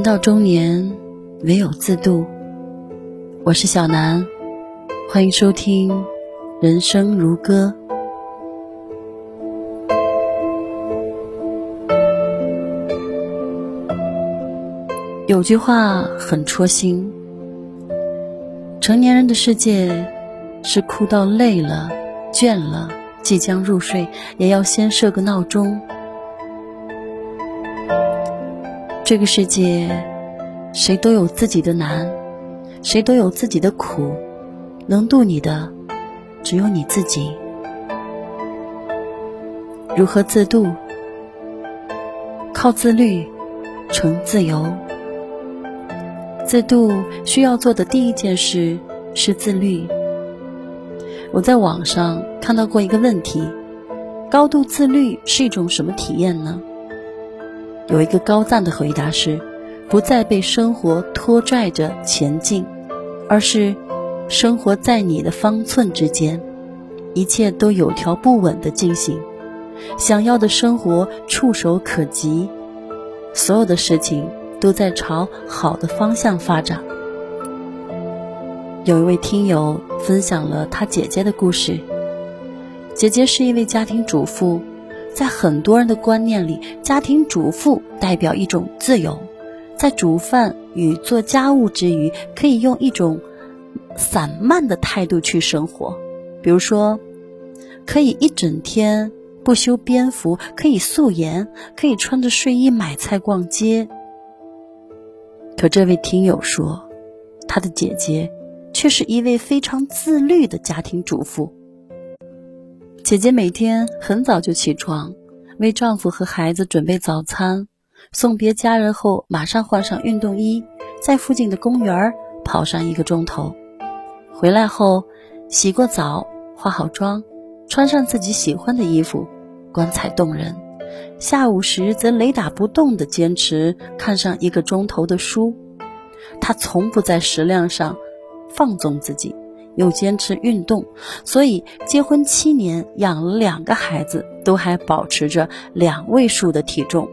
人到中年，唯有自渡。我是小南，欢迎收听《人生如歌》。有句话很戳心：成年人的世界是哭到累了、倦了，即将入睡，也要先设个闹钟。这个世界，谁都有自己的难，谁都有自己的苦，能渡你的，只有你自己。如何自渡？靠自律，成自由。自渡需要做的第一件事是自律。我在网上看到过一个问题：高度自律是一种什么体验呢？有一个高赞的回答是：不再被生活拖拽着前进，而是生活在你的方寸之间，一切都有条不紊的进行，想要的生活触手可及，所有的事情都在朝好的方向发展。有一位听友分享了他姐姐的故事，姐姐是一位家庭主妇。在很多人的观念里，家庭主妇代表一种自由，在煮饭与做家务之余，可以用一种散漫的态度去生活。比如说，可以一整天不修边幅，可以素颜，可以穿着睡衣买菜逛街。可这位听友说，他的姐姐却是一位非常自律的家庭主妇。姐姐每天很早就起床，为丈夫和孩子准备早餐，送别家人后，马上换上运动衣，在附近的公园跑上一个钟头。回来后，洗过澡，化好妆，穿上自己喜欢的衣服，光彩动人。下午时则雷打不动地坚持看上一个钟头的书。她从不在食量上放纵自己。又坚持运动，所以结婚七年，养了两个孩子，都还保持着两位数的体重。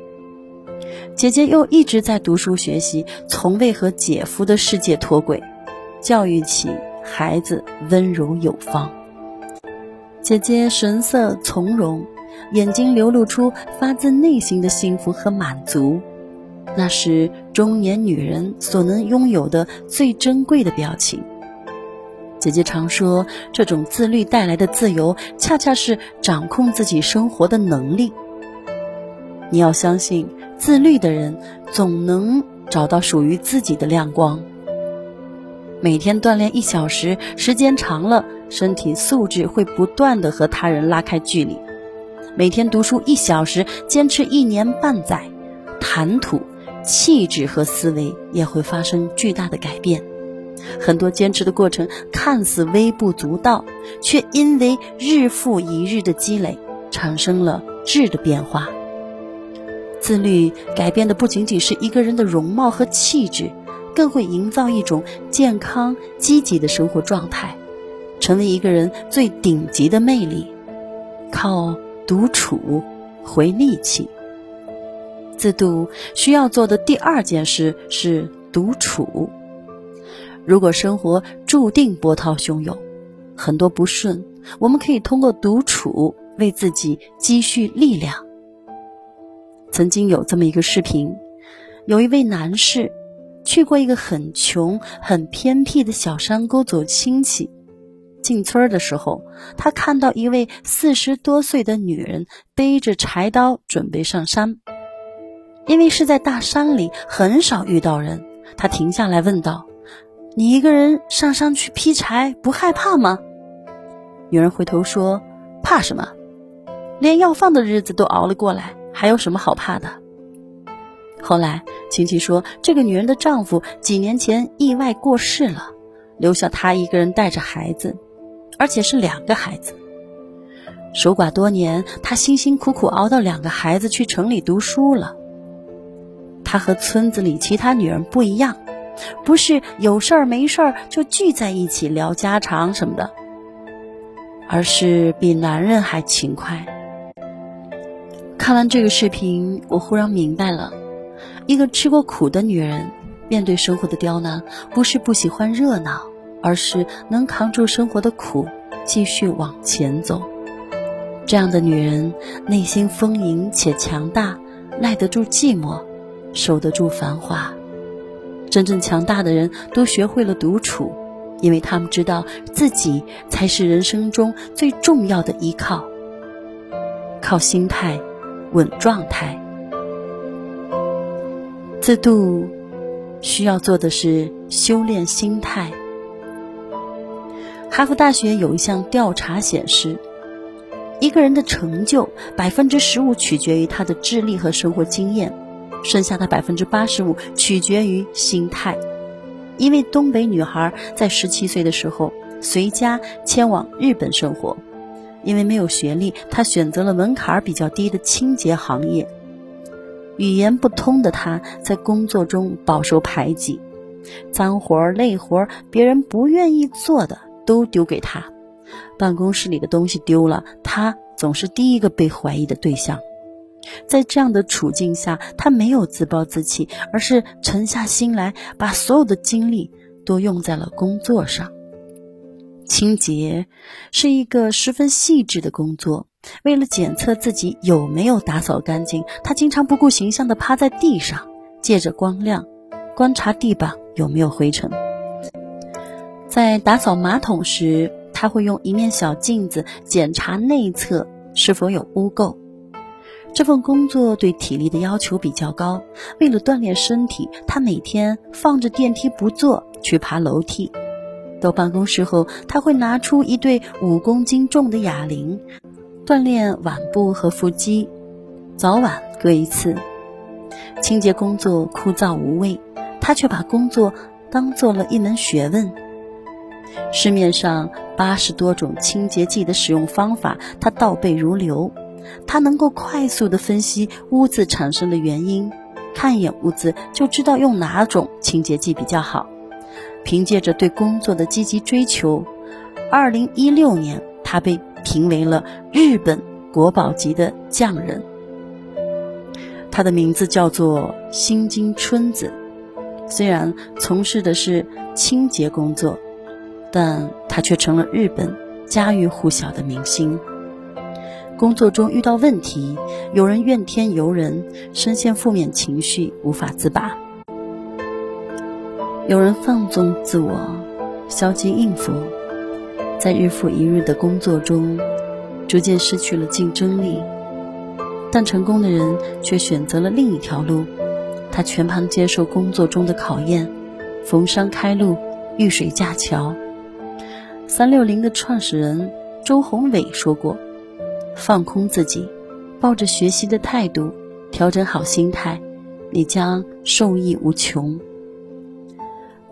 姐姐又一直在读书学习，从未和姐夫的世界脱轨，教育起孩子温柔有方。姐姐神色从容，眼睛流露出发自内心的幸福和满足，那是中年女人所能拥有的最珍贵的表情。姐姐常说，这种自律带来的自由，恰恰是掌控自己生活的能力。你要相信，自律的人总能找到属于自己的亮光。每天锻炼一小时，时间长了，身体素质会不断的和他人拉开距离。每天读书一小时，坚持一年半载，谈吐、气质和思维也会发生巨大的改变。很多坚持的过程看似微不足道，却因为日复一日的积累，产生了质的变化。自律改变的不仅仅是一个人的容貌和气质，更会营造一种健康积极的生活状态，成为一个人最顶级的魅力。靠独处回力气。自渡需要做的第二件事是独处。如果生活注定波涛汹涌，很多不顺，我们可以通过独处为自己积蓄力量。曾经有这么一个视频，有一位男士去过一个很穷、很偏僻的小山沟走亲戚。进村的时候，他看到一位四十多岁的女人背着柴刀准备上山。因为是在大山里，很少遇到人，他停下来问道。你一个人上山去劈柴，不害怕吗？女人回头说：“怕什么？连要饭的日子都熬了过来，还有什么好怕的？”后来亲戚说，这个女人的丈夫几年前意外过世了，留下她一个人带着孩子，而且是两个孩子。守寡多年，她辛辛苦苦熬到两个孩子去城里读书了。她和村子里其他女人不一样。不是有事儿没事儿就聚在一起聊家常什么的，而是比男人还勤快。看完这个视频，我忽然明白了，一个吃过苦的女人，面对生活的刁难，不是不喜欢热闹，而是能扛住生活的苦，继续往前走。这样的女人，内心丰盈且强大，耐得住寂寞，守得住繁华。真正强大的人都学会了独处，因为他们知道自己才是人生中最重要的依靠。靠心态稳状态。自渡需要做的是修炼心态。哈佛大学有一项调查显示，一个人的成就百分之十五取决于他的智力和生活经验，剩下的百分之八十五取决于心态。一位东北女孩在十七岁的时候随家迁往日本生活，因为没有学历，她选择了门槛比较低的清洁行业。语言不通的他，在工作中饱受排挤，脏活累活别人不愿意做的都丢给他，办公室里的东西丢了，他总是第一个被怀疑的对象。在这样的处境下，他没有自暴自弃，而是沉下心来，把所有的精力都用在了工作上。清洁是一个十分细致的工作。为了检测自己有没有打扫干净，他经常不顾形象地趴在地上，借着光亮观察地板有没有灰尘。在打扫马桶时，他会用一面小镜子检查内侧是否有污垢。这份工作对体力的要求比较高，为了锻炼身体，他每天放着电梯不坐，去爬楼梯。到办公室后，他会拿出一对五公斤重的哑铃。锻炼腕部和腹肌，早晚各一次。清洁工作枯燥无味，他却把工作当做了一门学问。市面上八十多种清洁剂的使用方法，他倒背如流。他能够快速地分析污渍产生的原因，看一眼污渍就知道用哪种清洁剂比较好。凭借着对工作的积极追求，二零一六年他被。评为了日本国宝级的匠人，他的名字叫做新津春子。虽然从事的是清洁工作，但他却成了日本家喻户晓的明星。工作中遇到问题，有人怨天尤人，深陷负面情绪无法自拔；有人放纵自我，消极应付。在日复一日的工作中，逐渐失去了竞争力，但成功的人却选择了另一条路。他全盘接受工作中的考验，逢山开路，遇水架桥。三六零的创始人周鸿伟说过：“放空自己，抱着学习的态度，调整好心态，你将受益无穷。”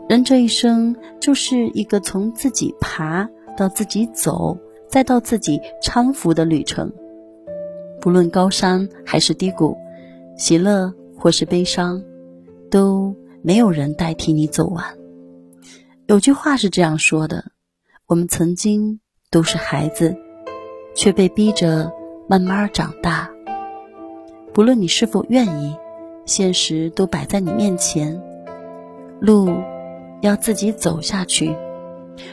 人这一生就是一个从自己爬。到自己走，再到自己搀扶的旅程。不论高山还是低谷，喜乐或是悲伤，都没有人代替你走完。有句话是这样说的：我们曾经都是孩子，却被逼着慢慢长大。不论你是否愿意，现实都摆在你面前，路要自己走下去。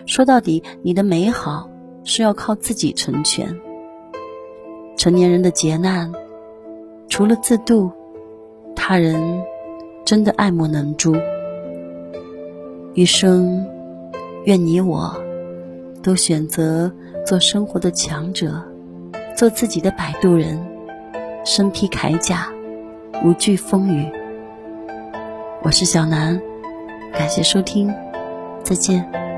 说到底，你的美好是要靠自己成全。成年人的劫难，除了自渡，他人真的爱莫能助。余生，愿你我都选择做生活的强者，做自己的摆渡人，身披铠甲，无惧风雨。我是小南，感谢收听，再见。